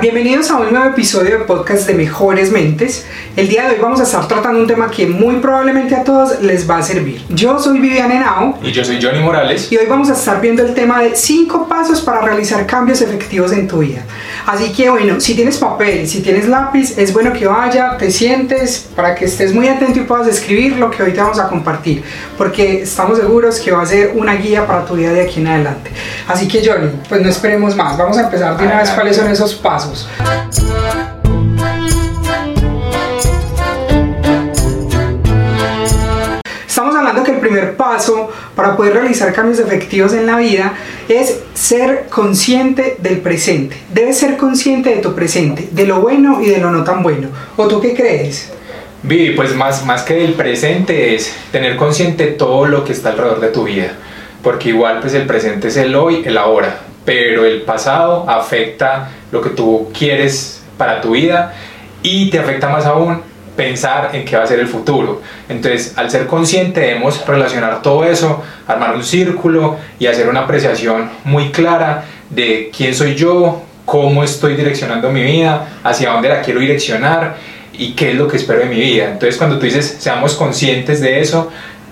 bienvenidos a un nuevo episodio de podcast de Mejores Mentes. El día de hoy vamos a estar tratando un tema que muy probablemente a todos les va a servir. Yo soy Vivian Henao. Y yo soy Johnny Morales. Y hoy vamos a estar viendo el tema de 5 pasos para realizar cambios efectivos en tu vida. Así que bueno, si tienes papel, si tienes lápiz, es bueno que vaya, te sientes para que estés muy atento y puedas escribir lo que hoy te vamos a compartir. Porque estamos seguros que va a ser una guía para tu vida de aquí en adelante. Así que Johnny, pues no esperemos más. Vamos a empezar de una vez cuáles son esos pasos. Primer paso para poder realizar cambios efectivos en la vida es ser consciente del presente. Debes ser consciente de tu presente, de lo bueno y de lo no tan bueno. ¿O tú qué crees? Vi, pues más, más que del presente es tener consciente todo lo que está alrededor de tu vida. Porque igual pues el presente es el hoy, el ahora pero el pasado afecta lo que tú quieres para tu vida y te afecta más aún pensar en qué va a ser el futuro. Entonces, al ser consciente debemos relacionar todo eso, armar un círculo y hacer una apreciación muy clara de quién soy yo, cómo estoy direccionando mi vida, hacia dónde la quiero direccionar y qué es lo que espero de mi vida. Entonces, cuando tú dices, seamos conscientes de eso,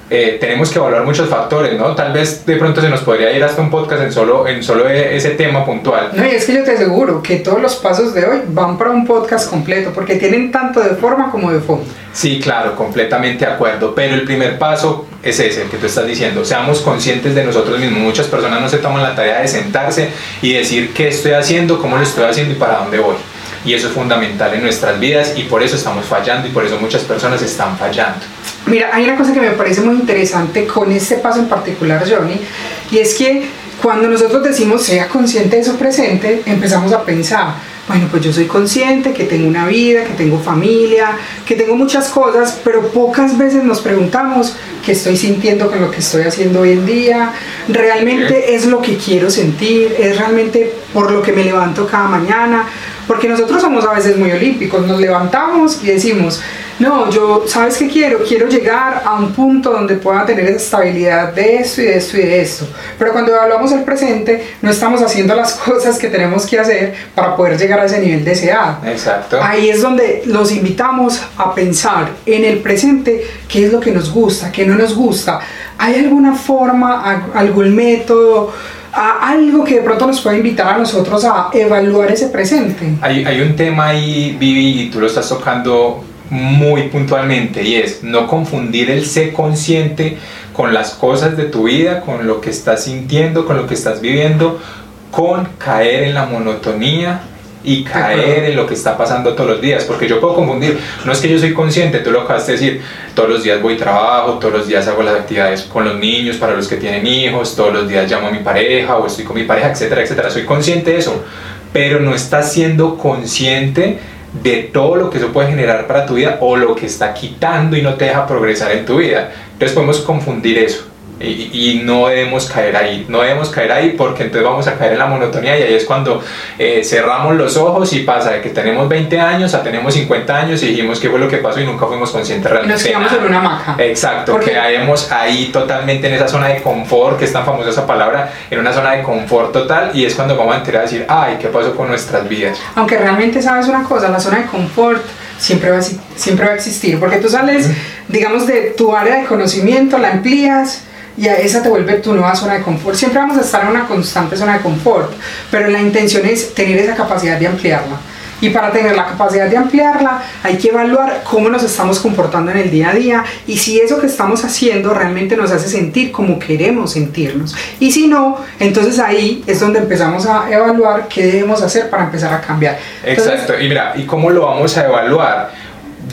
eh, tenemos que evaluar muchos factores, ¿no? Tal vez de pronto se nos podría ir hasta un podcast en solo, en solo e, ese tema puntual. No, y es que yo te aseguro que todos los pasos de hoy van para un podcast completo, porque tienen tanto de forma como de fondo. Sí, claro, completamente de acuerdo, pero el primer paso es ese, el que tú estás diciendo, seamos conscientes de nosotros mismos. Muchas personas no se toman la tarea de sentarse y decir qué estoy haciendo, cómo lo estoy haciendo y para dónde voy. Y eso es fundamental en nuestras vidas y por eso estamos fallando y por eso muchas personas están fallando. Mira, hay una cosa que me parece muy interesante con este paso en particular, Johnny, y es que cuando nosotros decimos sea consciente de su presente, empezamos a pensar, bueno, pues yo soy consciente que tengo una vida, que tengo familia, que tengo muchas cosas, pero pocas veces nos preguntamos qué estoy sintiendo con lo que estoy haciendo hoy en día, realmente es lo que quiero sentir, es realmente por lo que me levanto cada mañana, porque nosotros somos a veces muy olímpicos, nos levantamos y decimos, no, yo, ¿sabes qué quiero? Quiero llegar a un punto donde pueda tener estabilidad de esto y de esto y de esto. Pero cuando evaluamos el presente, no estamos haciendo las cosas que tenemos que hacer para poder llegar a ese nivel deseado. Exacto. Ahí es donde los invitamos a pensar en el presente qué es lo que nos gusta, qué no nos gusta. ¿Hay alguna forma, algún método? Algo que de pronto nos puede invitar a nosotros a evaluar ese presente. Hay, hay un tema ahí, Vivi, y tú lo estás tocando muy puntualmente y es no confundir el ser consciente con las cosas de tu vida, con lo que estás sintiendo, con lo que estás viviendo, con caer en la monotonía y caer en lo que está pasando todos los días, porque yo puedo confundir, no es que yo soy consciente, tú lo acabas de decir, todos los días voy a trabajo, todos los días hago las actividades con los niños, para los que tienen hijos, todos los días llamo a mi pareja o estoy con mi pareja, etcétera, etcétera, soy consciente de eso, pero no estás siendo consciente de todo lo que eso puede generar para tu vida o lo que está quitando y no te deja progresar en tu vida. Entonces podemos confundir eso. Y, no debemos caer ahí, no debemos caer ahí porque entonces vamos a caer en la monotonía y ahí es cuando eh, cerramos los ojos y pasa de que tenemos 20 años a tenemos 50 años y dijimos qué fue lo que pasó y nunca fuimos conscientes realmente. Nos quedamos en una maca. Exacto, porque caemos ahí totalmente en esa zona de confort, que es tan famosa esa palabra, en una zona de confort total y es cuando vamos a enterar a decir, ay, ¿qué pasó con nuestras vidas? Aunque realmente sabes una cosa, la zona de confort siempre va, a, siempre va a existir, porque tú sales, digamos, de tu área de conocimiento, la amplías y a esa te vuelve tu nueva zona de confort. Siempre vamos a estar en una constante zona de confort, pero la intención es tener esa capacidad de ampliarla. Y para tener la capacidad de ampliarla hay que evaluar cómo nos estamos comportando en el día a día y si eso que estamos haciendo realmente nos hace sentir como queremos sentirnos. Y si no, entonces ahí es donde empezamos a evaluar qué debemos hacer para empezar a cambiar. Exacto. y mira, ¿y cómo lo vamos a evaluar?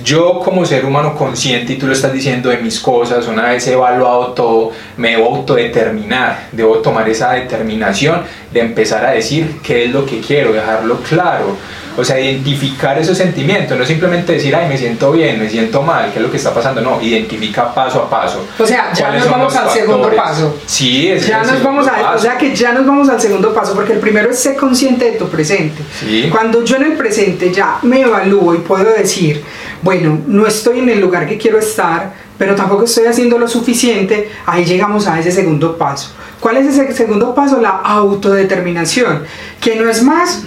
Yo como ser humano consciente, y tú lo estás diciendo de mis cosas, una vez evaluado todo, me debo autodeterminar, debo tomar esa determinación de empezar a decir qué es lo que quiero, dejarlo claro. O sea, identificar esos sentimientos, no simplemente decir, ay, me siento bien, me siento mal, qué es lo que está pasando, no, identifica paso a paso. O sea, ya nos vamos al segundo paso. Sí, es ya nos vamos a, O sea, que ya nos vamos al segundo paso, porque el primero es ser consciente de tu presente. Sí. Cuando yo en el presente ya me evalúo y puedo decir, bueno, no estoy en el lugar que quiero estar, pero tampoco estoy haciendo lo suficiente, ahí llegamos a ese segundo paso. ¿Cuál es ese segundo paso? La autodeterminación, que no es más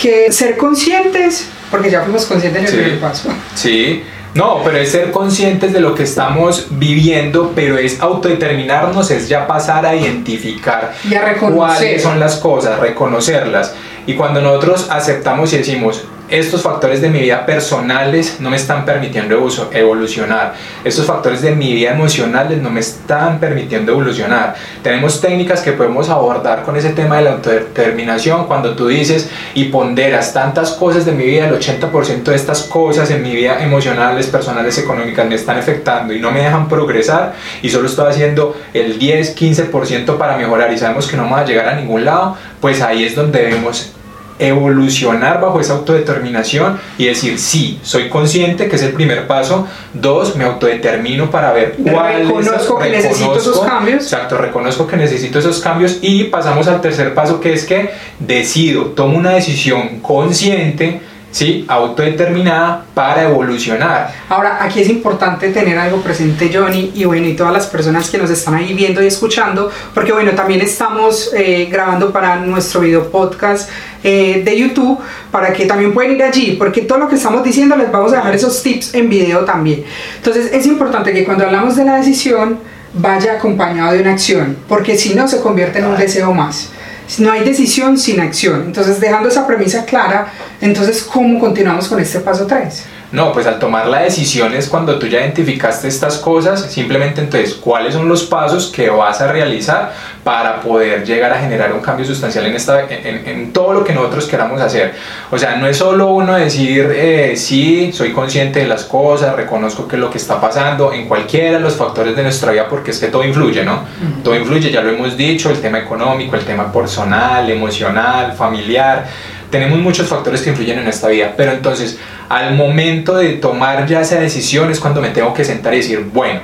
que ser conscientes, porque ya fuimos conscientes en el Sí. primer paso. Sí, no, pero es ser conscientes de lo que estamos viviendo, pero es autodeterminarnos, es ya pasar a identificar Y a reconocer. cuáles son las cosas, reconocerlas. Y cuando nosotros aceptamos y decimos, estos factores de mi vida personales no me están permitiendo evo- evolucionar, estos factores de mi vida emocionales no me están permitiendo evolucionar. Tenemos técnicas que podemos abordar con ese tema de la autodeterminación cuando tú dices y ponderas tantas cosas de mi vida, el 80% de estas cosas en mi vida emocionales, personales, económicas me están afectando y no me dejan progresar y solo estoy haciendo el 10, 15% para mejorar y sabemos que no vamos a llegar a ningún lado, pues ahí es donde debemos evolucionar bajo esa autodeterminación y decir, sí, soy consciente que es el primer paso. Dos, me autodetermino para ver cuáles Reconozco que necesito esos cambios. Exacto, reconozco que necesito esos cambios y pasamos al tercer paso que es que decido, tomo una decisión consciente, ¿sí? autodeterminada para evolucionar. Ahora, aquí es importante tener algo presente, Johnny, y bueno, y todas las personas que nos están ahí viendo y escuchando, porque bueno, también estamos eh, grabando para nuestro video podcast eh, de YouTube, para que también pueden ir allí, porque todo lo que estamos diciendo les vamos a dejar esos tips en video también. Entonces, es importante que cuando hablamos de la decisión, vaya acompañado de una acción, porque si no, se convierte en un deseo más. No hay decisión sin acción. Entonces, dejando esa premisa clara, entonces, ¿cómo continuamos con este paso 3? No, pues al tomar la decisión es cuando tú ya identificaste estas cosas, simplemente entonces, ¿cuáles son los pasos que vas a realizar para poder llegar a generar un cambio sustancial en, esta, en, en todo lo que nosotros queramos hacer? O sea, no es solo uno decir, eh, sí, soy consciente de las cosas, reconozco que es lo que está pasando en cualquiera de los factores de nuestra vida, porque es que todo influye, ¿no? Todo influye, ya lo hemos dicho, el tema económico, el tema personal, emocional, familiar tenemos muchos factores que influyen en esta vida, pero entonces al momento de tomar ya esa decisión es cuando me tengo que sentar y decir, bueno,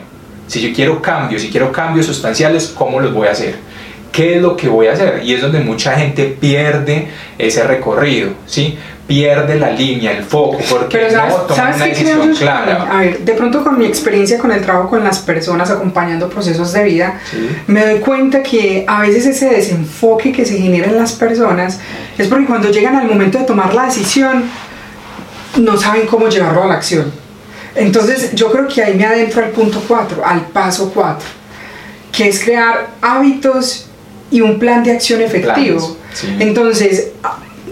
si yo quiero cambios, si quiero cambios sustanciales, ¿cómo los voy a hacer? ¿Qué es lo que voy a hacer? Y es donde mucha gente pierde ese recorrido, ¿sí? Pierde la línea, el foco, porque Pero ¿sabes, no toma ¿sabes una qué creo decisión yo? clara. A ver, de pronto con mi experiencia con el trabajo con las personas, acompañando procesos de vida, Sí. me doy cuenta que a veces ese desenfoque que se genera en las personas es porque cuando llegan al momento de tomar la decisión, no saben cómo llevarlo a la acción. Entonces yo creo que ahí me adentro al punto 4, al paso 4, que es crear hábitos y un plan de acción efectivo. Planes, sí. Entonces,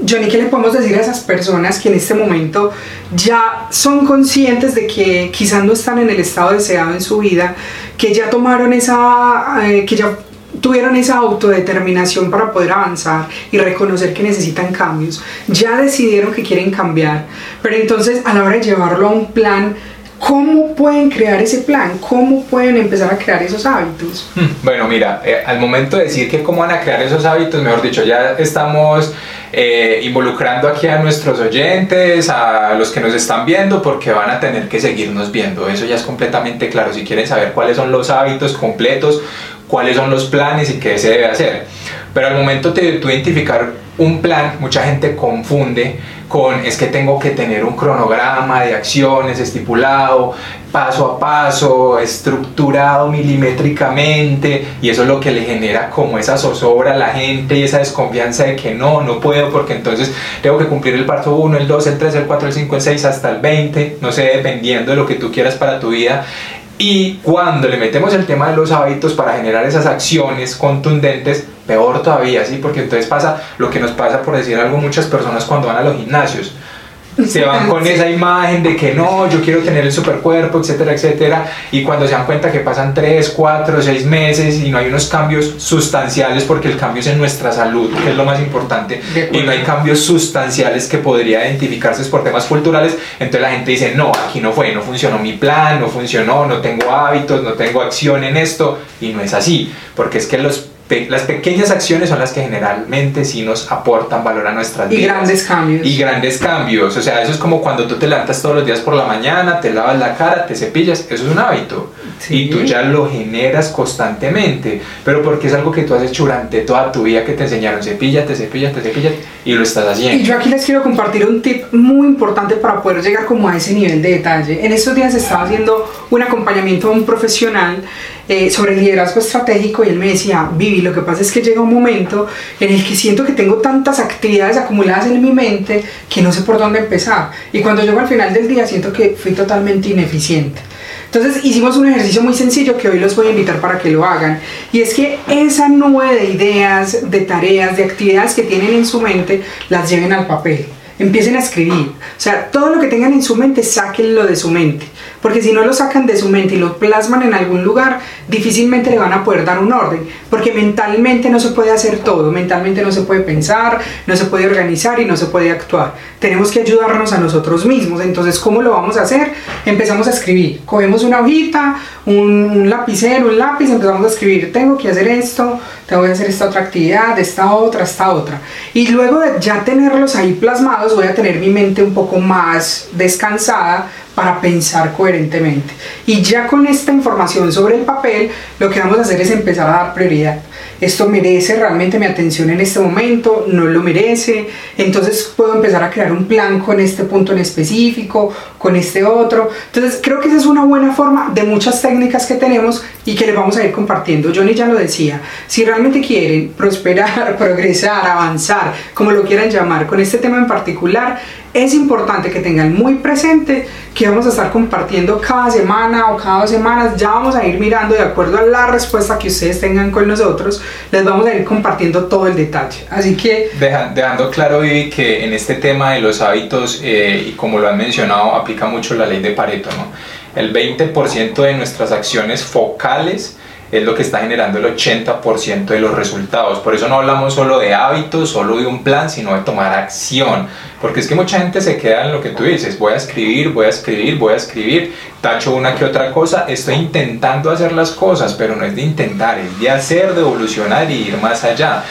Johnny, ¿qué le podemos decir a esas personas que en este momento ya son conscientes de que quizás no están en el estado deseado en su vida, que ya tomaron esa, eh, que ya tuvieron esa autodeterminación para poder avanzar y reconocer que necesitan cambios, ya decidieron que quieren cambiar, pero entonces a la hora de llevarlo a un plan, ¿cómo pueden crear ese plan? ¿Cómo pueden empezar a crear esos hábitos? Hmm, Bueno, mira, eh, al momento de decir que cómo van a crear esos hábitos, mejor dicho, ya estamos eh, involucrando aquí a nuestros oyentes, a los que nos están viendo, porque van a tener que seguirnos viendo. Eso ya es completamente claro. Si quieren saber cuáles son los hábitos completos, cuáles son los planes y qué se debe hacer. Pero al momento de identificar un plan, mucha gente confunde es que tengo que tener un cronograma de acciones estipulado, paso a paso, estructurado milimétricamente, y eso es lo que le genera como esa zozobra a la gente y esa desconfianza de que no, no puedo, porque entonces tengo que cumplir el paso 1, el 2, el 3, el 4, el 5, el 6, hasta el 20, no sé, dependiendo de lo que tú quieras para tu vida. Y cuando le metemos el tema de los hábitos para generar esas acciones contundentes, peor todavía, ¿sí? Porque entonces pasa lo que nos pasa, por decir algo, muchas personas cuando van a los gimnasios. Se van con esa imagen de que no, yo quiero tener el supercuerpo, etcétera, etcétera. Y cuando se dan cuenta que pasan 3, 4, 6 meses y no hay unos cambios sustanciales, porque el cambio es en nuestra salud, que es lo más importante, y no hay cambios sustanciales que podría identificarse por temas culturales, entonces la gente dice, no, aquí no fue, no funcionó mi plan, no funcionó, no tengo hábitos, no tengo acción en esto, y no es así, porque es que los pe- las pequeñas acciones son las que generalmente sí nos aportan valor a nuestras Y vidas. grandes cambios. Y grandes cambios, o sea, eso es como cuando tú te levantas todos los días por la mañana, te lavas la cara, te cepillas, eso es un hábito. Y tú ya lo generas constantemente, pero porque es algo que tú has hecho durante toda tu vida que te enseñaron, cepíllate, cepíllate, cepíllate, y lo estás haciendo. Y yo aquí les quiero compartir un tip muy importante para poder llegar como a ese nivel de detalle. En estos días estaba haciendo un acompañamiento a un profesional eh, sobre liderazgo estratégico y él me decía, Vivi, lo que pasa es que llega un momento en el que siento que tengo tantas actividades acumuladas en mi mente que no sé por dónde empezar. Y cuando llego al final del día siento que fui totalmente ineficiente. Entonces hicimos un ejercicio muy sencillo que hoy los voy a invitar para que lo hagan. Y es que esa nube de ideas, de tareas, de actividades que tienen en su mente, las lleven al papel. Empiecen a escribir. O sea, todo lo que tengan en su mente, sáquenlo de su mente porque si no lo sacan de su mente y lo plasman en algún lugar, difícilmente le van a poder dar un orden, porque mentalmente no se puede hacer todo, mentalmente no se puede pensar, no se puede organizar y no se puede actuar. Tenemos que ayudarnos a nosotros mismos, entonces ¿cómo lo vamos a hacer? Empezamos a escribir, cogemos una hojita, un, un lapicero, un lápiz, empezamos a escribir, tengo que hacer esto, tengo que hacer esta otra actividad, esta otra, esta otra. Y luego de ya tenerlos ahí plasmados, voy a tener mi mente un poco más descansada para pensar coherentemente. Y ya con esta información sobre el papel, lo que vamos a hacer es empezar a dar prioridad. Esto merece realmente mi atención en este momento, no lo merece. Entonces puedo empezar a crear un plan con este punto en específico, con este otro. Entonces creo que esa es una buena forma de muchas técnicas que tenemos y que les vamos a ir compartiendo. Johnny ya lo decía, si realmente quieren prosperar, progresar, avanzar, como lo quieran llamar, con este tema en particular, es importante que tengan muy presente que vamos a estar compartiendo cada semana o cada dos semanas. Ya vamos a ir mirando de acuerdo a la respuesta que ustedes tengan con nosotros, les vamos a ir compartiendo todo el detalle. Así que... dejando claro, Vivi, que en este tema de los hábitos, eh, y como lo han mencionado, aplica mucho la ley de Pareto, ¿no? El 20% de nuestras acciones focales es lo que está generando el 80% de los resultados. Por eso no hablamos solo de hábitos, solo de un plan, sino de tomar acción. Porque es que mucha gente se queda en lo que tú dices, voy a escribir, voy a escribir, voy a escribir, tacho una que otra cosa, estoy intentando hacer las cosas, pero no es de intentar, es de hacer, de evolucionar y ir más allá.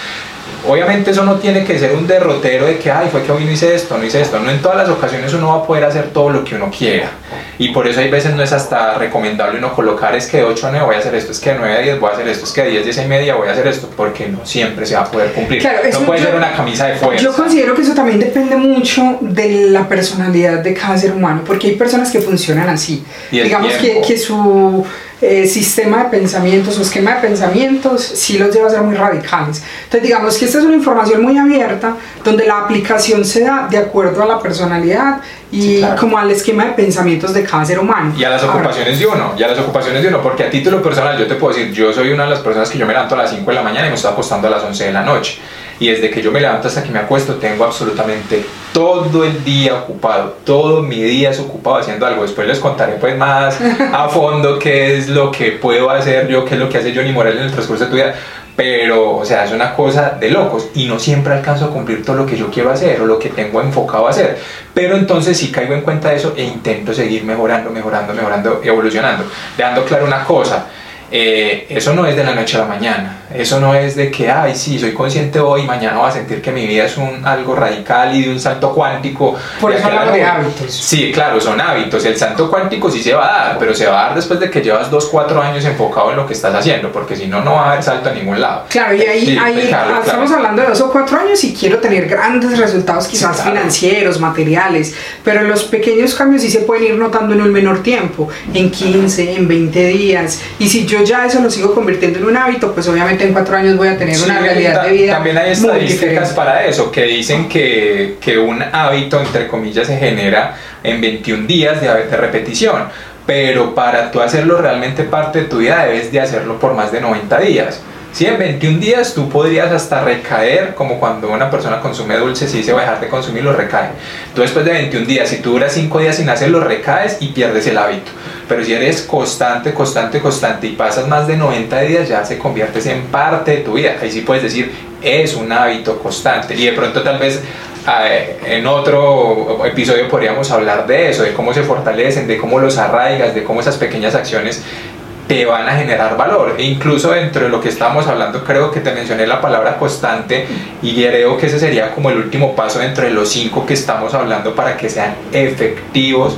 Obviamente eso no tiene que ser un derrotero de que, ay, fue que hoy no hice esto, no hice esto. No en todas las ocasiones uno va a poder hacer todo lo que uno quiera. Y por eso hay veces no es hasta recomendable uno colocar es que de 8 a 9 voy a hacer esto, es que de 9 a 10 voy a hacer esto, es que de 10 10 y media voy a hacer esto, porque no siempre se va a poder cumplir. Claro, no puede ser una camisa de fuerza. Yo considero que eso también depende mucho de la personalidad de cada ser humano, porque hay personas que funcionan así. Digamos que, que su eh, sistema de pensamientos o esquema de pensamientos sí los lleva a ser muy radicales. Entonces digamos que esta es una información muy abierta donde la aplicación se da de acuerdo a la personalidad y como al esquema de pensamientos de cada ser humano. Y a las ocupaciones de uno, y a las ocupaciones de uno, porque a título personal yo te puedo decir, yo soy una de las personas que yo me levanto a las 5 de la mañana y me estoy acostando a las 11 de la noche y desde que yo me levanto hasta que me acuesto tengo absolutamente todo el día ocupado, todo mi día es ocupado haciendo algo. Después les contaré pues más a fondo qué es lo que puedo hacer yo, qué es lo que hace Johnny Morales en el transcurso de tu vida. Pero, o sea, es una cosa de locos y no siempre alcanzo a cumplir todo lo que yo quiero hacer o lo que tengo enfocado a hacer. Pero entonces sí caigo en cuenta de eso e intento seguir mejorando, mejorando, mejorando, evolucionando. Dejando claro una cosa, eh, eso no es de la noche a la mañana. Eso no es de que, ay, sí, soy consciente hoy mañana voy a sentir que mi vida es un, algo radical y de un salto cuántico. Por eso hablamos de hábitos. Sí, claro, son hábitos. El salto cuántico sí se va a dar, pero se va a dar después de que llevas 2, 4 años enfocado en lo que estás haciendo, porque si no, no va a haber salto a ningún lado. Claro, y ahí, ahí estamos hablando de 2 o 4 años y quiero tener grandes resultados, quizás financieros, materiales, pero los pequeños cambios sí se pueden ir notando en un menor tiempo, en 15, en 20 días. Y si yo ya eso lo sigo convirtiendo en un hábito, pues obviamente en cuatro años voy a tener una realidad de vida. También hay estadísticas para eso, que dicen que, que, un hábito, entre comillas, se genera en 21 días de, de repetición. Pero para tú hacerlo realmente parte de tu vida, debes de hacerlo por más de 90 días. Si en 21 días tú podrías hasta recaer, como cuando una persona consume dulces y dice va a dejar de consumirlo, recae. Tú después de 21 días, si tú duras 5 días sin hacerlo, recaes y pierdes el hábito. Pero si eres constante, constante, constante y pasas más de 90 días, ya se conviertes en parte de tu vida. Ahí sí puedes decir, es un hábito constante. Y de pronto tal vez eh, en otro episodio podríamos hablar de eso, de cómo se fortalecen, de cómo los arraigas, de cómo esas pequeñas acciones te van a generar valor. E incluso dentro de lo que estábamos hablando, creo que te mencioné la palabra constante y creo que ese sería como el último paso dentro de los cinco que estamos hablando para que sean efectivos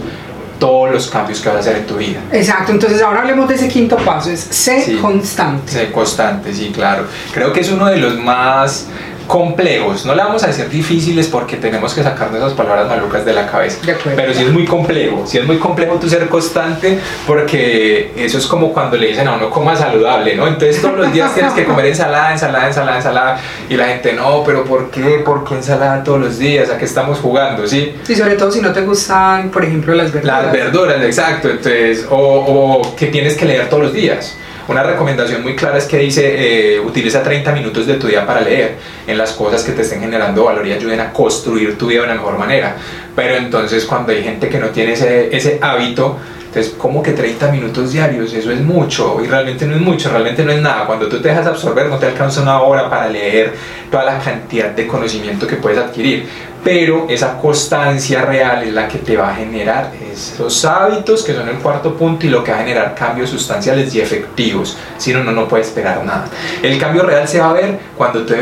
todos los cambios que vas a hacer en tu vida. Exacto, entonces ahora hablemos de ese quinto paso, es ser Sí. constante. Ser constante, sí, claro. Creo que es uno de los más complejos. No le vamos a decir difíciles porque tenemos que sacarnos esas palabras malucas de la cabeza. De. Pero sí es muy complejo. Sí es muy complejo tu ser constante porque eso es como cuando le dicen a uno coma saludable, ¿no? Entonces todos los días tienes que comer ensalada, ensalada, ensalada, ensalada. Y la gente, no, pero ¿por qué? ¿Por qué ensalada todos los días? ¿A qué estamos jugando? ¿Sí? Y sobre todo si no te gustan, por ejemplo, las verduras. Las verduras, exacto. Entonces, o, o que tienes que leer todos los días. Una recomendación muy clara es que dice, eh, utiliza 30 minutos de tu día para leer en las cosas que te estén generando valor y ayuden a construir tu vida de una mejor manera. Pero entonces cuando hay gente que no tiene ese, ese hábito, entonces como que 30 minutos diarios, eso es mucho y realmente no es mucho, realmente no es nada. Cuando tú te dejas absorber no te alcanza una hora para leer toda la cantidad de conocimiento que puedes adquirir pero esa constancia real es la que te va a generar esos hábitos que son el cuarto punto y lo que va a generar cambios sustanciales y efectivos. Si no, no, no puede esperar nada. El cambio real se va a ver cuando tú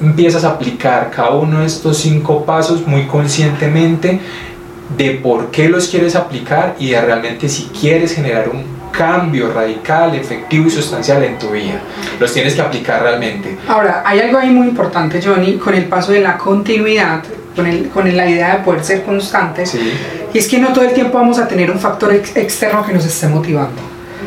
empiezas a aplicar cada uno de estos cinco pasos muy conscientemente de por qué los quieres aplicar y de realmente si quieres generar un cambio radical, efectivo y sustancial en tu vida. Los tienes que aplicar realmente. Ahora, hay algo ahí muy importante, Johnny, con el paso de la continuidad, con, el, con la idea de poder ser constantes, Sí. y es que no todo el tiempo vamos a tener un factor ex- externo que nos esté motivando.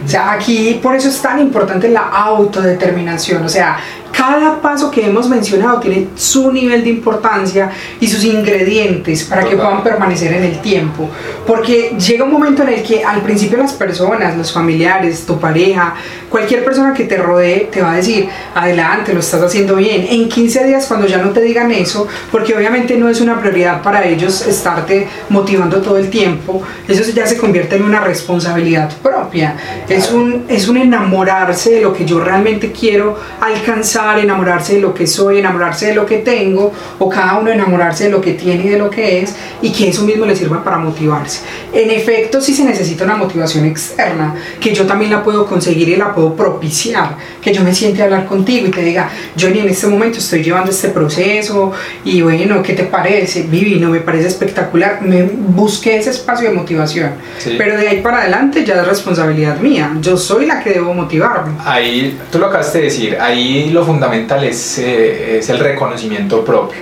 O sea, aquí por eso es tan importante la autodeterminación. O sea, cada paso que hemos mencionado tiene su nivel de importancia y sus ingredientes para que puedan permanecer en el tiempo. Porque llega un momento en el que al principio las personas, los familiares, tu pareja, cualquier persona que te rodee te va a decir, adelante, lo estás haciendo bien. En 15 días cuando ya no te digan eso, porque obviamente no es una prioridad para ellos estarte motivando todo el tiempo, eso ya se convierte en una responsabilidad propia. Es un, es un enamorarse de lo que yo realmente quiero alcanzar, enamorarse de lo que soy, enamorarse de lo que tengo, o cada uno enamorarse de lo que tiene y de lo que es, y que eso mismo le sirva para motivarse. En efecto, sí se necesita una motivación externa, que yo también la puedo conseguir y la puedo propiciar, que yo me siente a hablar contigo y te diga, Johnny, en este momento estoy llevando este proceso, y bueno, ¿qué te parece? Vivi, no me parece espectacular, me busqué ese espacio de motivación, Sí. pero de ahí para adelante ya es responsabilidad mía, yo soy la que debo motivarme. Ahí, tú lo acabaste de decir, ahí lo fundamental es, eh, es el reconocimiento propio.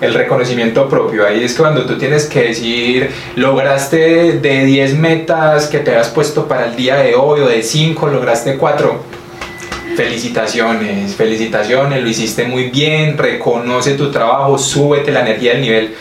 El reconocimiento propio, ahí es cuando tú tienes que decir, lograste de 10 metas que te habías puesto para el día de hoy o de 5, lograste 4. Felicitaciones, felicitaciones, lo hiciste muy bien, reconoce tu trabajo, súbete la energía del nivel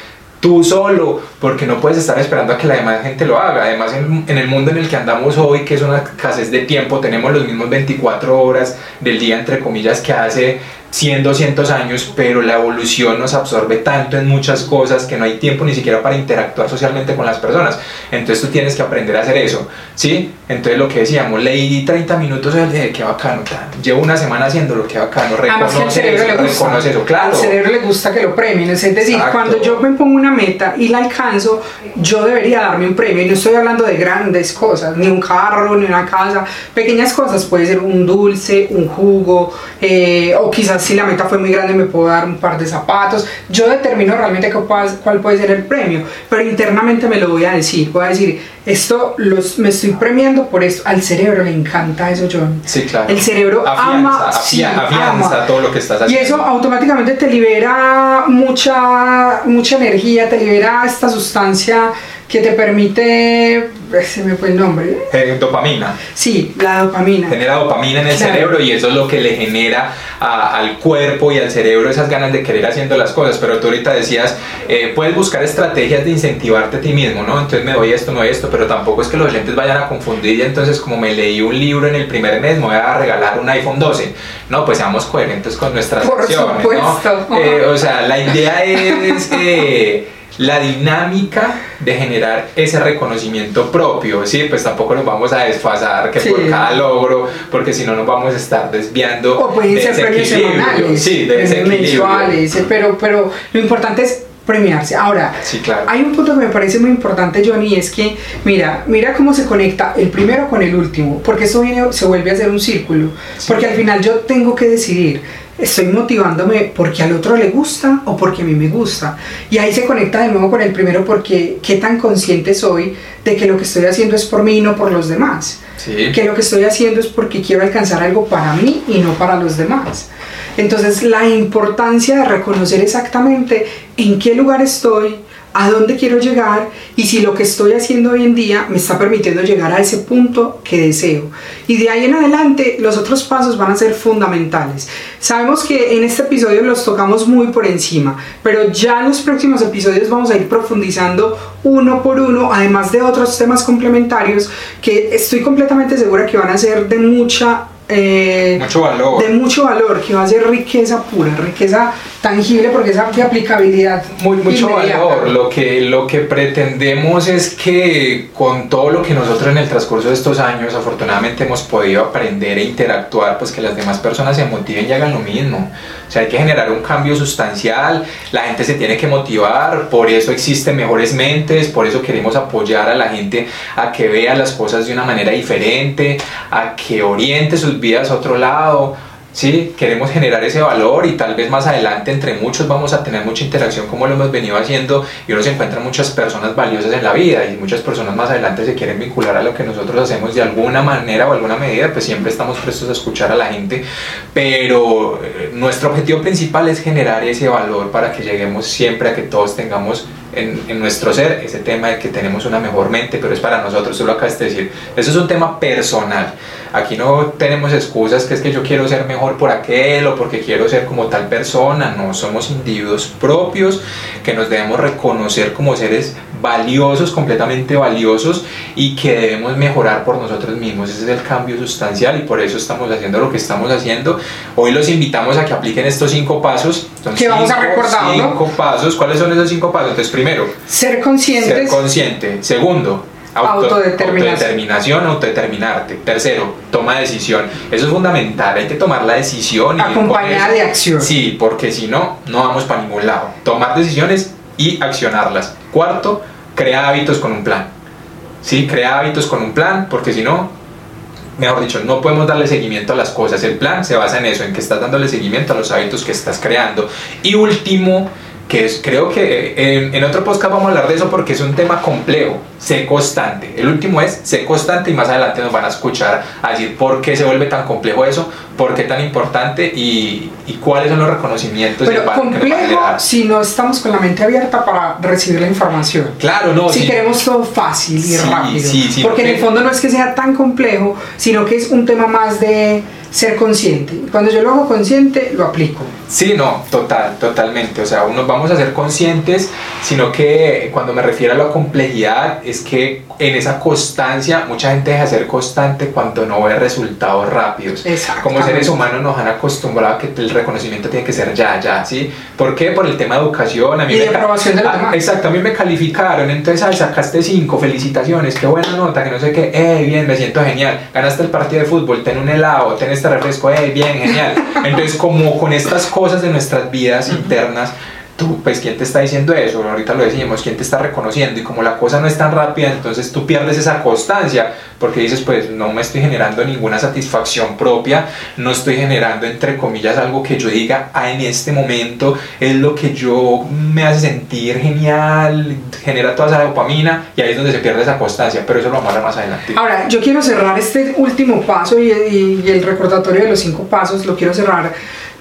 tú solo, porque no puedes estar esperando a que la demás gente lo haga. Además, en, en, el mundo en el que andamos hoy, que es una escasez de tiempo, tenemos los mismos 24 horas del día, entre comillas, que hace 100, 200 años, pero la evolución nos absorbe tanto en muchas cosas que no hay tiempo ni siquiera para interactuar socialmente con las personas. Entonces tú tienes que aprender a hacer eso, ¿sí? Entonces lo que decíamos, leí 30 minutos del día, qué bacano, llevo una semana haciéndolo, qué bacano, reconoce eso, reconoce eso, claro. Al cerebro le gusta que lo premien, es decir, Exacto. cuando yo me pongo una meta y la alcanzo, yo debería darme un premio, y no estoy hablando de grandes cosas, ni un carro, ni una casa, pequeñas cosas, puede ser un dulce, un jugo, eh, o quizás si la meta fue muy grande me puedo dar un par de zapatos, yo determino realmente cuál puede ser el premio, pero internamente me lo voy a decir, voy a decir, esto los, me estoy premiando por esto, al cerebro le encanta eso, John. Sí, claro. El cerebro afianza, ama, afia, sí, afianza ama. todo lo que estás haciendo. Y eso automáticamente te libera mucha, mucha energía, te libera esta sustancia que te permite, se me fue el nombre. Eh, dopamina. Sí, la dopamina. Genera dopamina en el Claro. cerebro y eso es lo que le genera a- al cuerpo y al cerebro esas ganas de querer haciendo las cosas. Pero tú ahorita decías, eh, puedes buscar estrategias de incentivarte a ti mismo, ¿no? Entonces me doy esto, no esto, pero tampoco es que los oyentes vayan a confundir y entonces como me leí un libro en el primer mes me voy a regalar un iPhone 12. No, pues seamos coherentes con nuestras Por acciones, supuesto. ¿no? Eh, o sea, la idea es... la dinámica de generar ese reconocimiento propio, ¿sí? Pues tampoco nos vamos a desfasar que Sí. por cada logro, porque si no nos vamos a estar desviando O pueden de ser premios semanales, Sí, de mensuales, eh, pero, pero lo importante es premiarse. Ahora, Sí, claro. hay un punto que me parece muy importante, Johnny, es que, mira, mira cómo se conecta el primero con el último, porque esto viene, se vuelve a hacer un círculo, Sí. porque al final yo tengo que decidir, estoy motivándome porque al otro le gusta o porque a mí me gusta. Y ahí se conecta de nuevo con el primero porque qué tan consciente soy de que lo que estoy haciendo es por mí y no por los demás. Que lo que estoy haciendo es porque quiero alcanzar algo para mí y no para los demás. Entonces la importancia de reconocer exactamente en qué lugar estoy, a dónde quiero llegar y si lo que estoy haciendo hoy en día me está permitiendo llegar a ese punto que deseo. Y de ahí en adelante los otros pasos van a ser fundamentales. Sabemos que en este episodio los tocamos muy por encima, pero ya en los próximos episodios vamos a ir profundizando uno por uno, además de otros temas complementarios que estoy completamente segura que van a ser de mucha eh, mucho valor. de mucho valor, que va a ser riqueza pura, riqueza tangible porque es aplicabilidad. Muy, mucho valor. Lo que, lo que pretendemos es que con todo lo que nosotros en el transcurso de estos años afortunadamente hemos podido aprender e interactuar, pues que las demás personas se motiven y hagan lo mismo. O sea, hay que generar un cambio sustancial, la gente se tiene que motivar, por eso existen mejores mentes, por eso queremos apoyar a la gente a que vea las cosas de una manera diferente, a que oriente sus vidas a otro lado. ¿sí? Queremos generar ese valor y tal vez más adelante entre muchos vamos a tener mucha interacción como lo hemos venido haciendo y uno se encuentra muchas personas valiosas en la vida y muchas personas más adelante se quieren vincular a lo que nosotros hacemos de alguna manera o alguna medida, pues siempre estamos prestos a escuchar a la gente, pero eh, nuestro objetivo principal es generar ese valor para que lleguemos siempre a que todos tengamos en, nuestro ser ese tema de que tenemos una mejor mente, pero es para nosotros, tú lo acabas de decir, eso es un tema personal. Aquí no tenemos excusas que es que yo quiero ser mejor por aquel o porque quiero ser como tal persona, no, somos individuos propios que nos debemos reconocer como seres valiosos, completamente valiosos y que debemos mejorar por nosotros mismos. Ese es el cambio sustancial y por eso estamos haciendo lo que estamos haciendo. Hoy los invitamos a que apliquen estos cinco pasos. que vamos a recordar. Cinco pasos. ¿Cuáles son esos cinco pasos? Entonces, primero, ser conscientes. Ser consciente. Segundo, autodeterminación. autodeterminarte. Tercero, toma decisión. Eso es fundamental, hay que tomar la decisión. Acompañada de acción. Sí, porque si no, no vamos para ningún lado. Tomar decisiones y accionarlas. Cuarto, crea hábitos con un plan. Sí, crea hábitos con un plan, porque si no, mejor dicho, no podemos darle seguimiento a las cosas. El plan se basa en eso, en que estás dándole seguimiento a los hábitos que estás creando. Y último, que es, creo que en, en, otro podcast vamos a hablar de eso porque es un tema complejo, sé constante. El último es sé constante y más adelante nos van a escuchar a decir por qué se vuelve tan complejo eso, por qué tan importante y, y cuáles son los reconocimientos. Pero complejo si no estamos con la mente abierta para recibir la información. Claro, no. Si queremos todo fácil y rápido. porque en el fondo no es que sea tan complejo, sino que es un tema más de ser consciente. Cuando yo lo hago consciente, lo aplico. Sí, no, total, totalmente. O sea, unos vamos a ser conscientes, sino que cuando me refiero a la complejidad, es que en esa constancia, mucha gente deja de ser constante cuando no ve resultados rápidos. Como seres humanos nos han acostumbrado a que el reconocimiento tiene que ser ya, ya, ¿sí? ¿Por qué? Por el tema de educación. A mí y de aprobación de ah, Exacto, a mí me calificaron, entonces, ay, sacaste cinco, felicitaciones, qué buena nota, que no sé qué, eh, bien, me siento genial. Ganaste el partido de fútbol, ten un helado, ten este refresco, eh, bien, genial. Entonces, como con estas cosas de nuestras vidas internas, tú, pues, ¿quién te está diciendo eso? Ahorita lo decimos, ¿quién te está reconociendo? Y como la cosa no es tan rápida, entonces tú pierdes esa constancia, porque dices, pues, no me estoy generando ninguna satisfacción propia, no estoy generando, entre comillas, algo que yo diga, ah, en este momento es lo que yo me hace sentir genial, genera toda esa dopamina, y ahí es donde se pierde esa constancia, pero eso lo vamos a hablar más adelante. Ahora, yo quiero cerrar este último paso y, y el recordatorio de los cinco pasos, lo quiero cerrar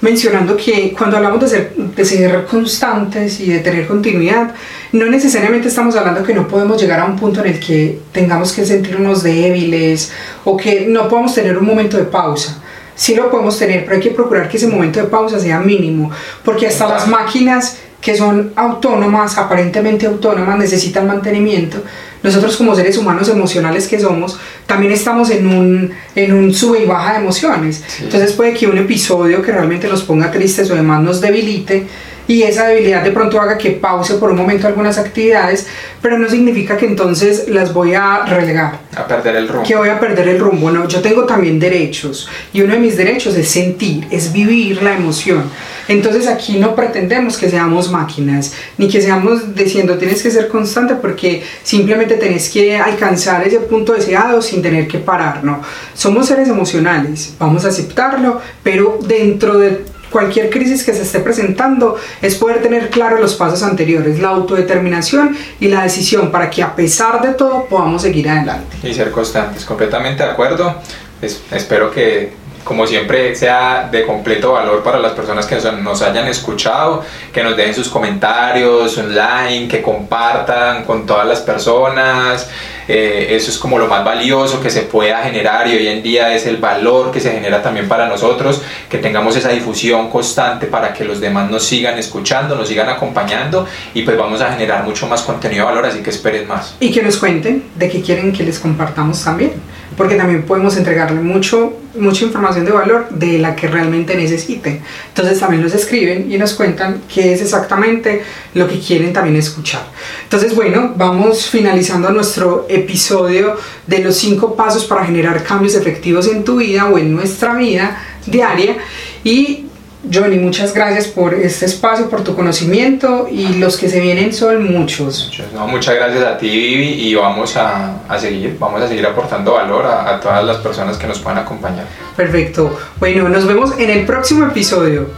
mencionando que cuando hablamos de ser, de ser constantes y de tener continuidad, no necesariamente estamos hablando que no podemos llegar a un punto en el que tengamos que sentirnos débiles o que no podamos tener un momento de pausa. Sí lo podemos tener, pero hay que procurar que ese momento de pausa sea mínimo, porque hasta las máquinas que son autónomas, aparentemente autónomas, necesitan mantenimiento. Nosotros como seres humanos emocionales que somos, también estamos en un, en un sube y baja de emociones. Entonces puede que un episodio que realmente nos ponga tristes o demás nos debilite y esa debilidad de pronto haga que pause por un momento algunas actividades, pero no significa que entonces las voy a relegar. A perder el rumbo. Que voy a perder el rumbo, no, yo tengo también derechos y uno de mis derechos es sentir, es vivir la emoción. Entonces aquí no pretendemos que seamos máquinas, ni que seamos diciendo tienes que ser constante porque simplemente tenés que alcanzar ese punto deseado sin tener que parar, no. Somos seres emocionales, vamos a aceptarlo, pero dentro de cualquier crisis que se esté presentando es poder tener claro los pasos anteriores, la autodeterminación y la decisión para que a pesar de todo podamos seguir adelante. Y ser constantes, completamente de acuerdo. espero que como siempre, sea de completo valor para las personas que nos hayan escuchado, que nos dejen sus comentarios online, que compartan con todas las personas. Eh, eso es como lo más valioso que se pueda generar y hoy en día es el valor que se genera también para nosotros, que tengamos esa difusión constante para que los demás nos sigan escuchando, nos sigan acompañando y pues vamos a generar mucho más contenido de valor, así que esperen más. Y que nos cuenten de qué quieren que les compartamos también porque también podemos entregarle mucho, mucha información de valor de la que realmente necesiten. Entonces también nos escriben y nos cuentan qué es exactamente lo que quieren también escuchar. Entonces, bueno, vamos finalizando nuestro episodio de los cinco pasos para generar cambios efectivos en tu vida o en nuestra vida diaria y Johnny, muchas gracias por este espacio, por tu conocimiento y los que se vienen son muchos. muchas gracias a ti, Vivi, y vamos a, seguir, vamos a seguir aportando valor a, a todas las personas que nos puedan acompañar. Perfecto. Bueno, nos vemos en el próximo episodio.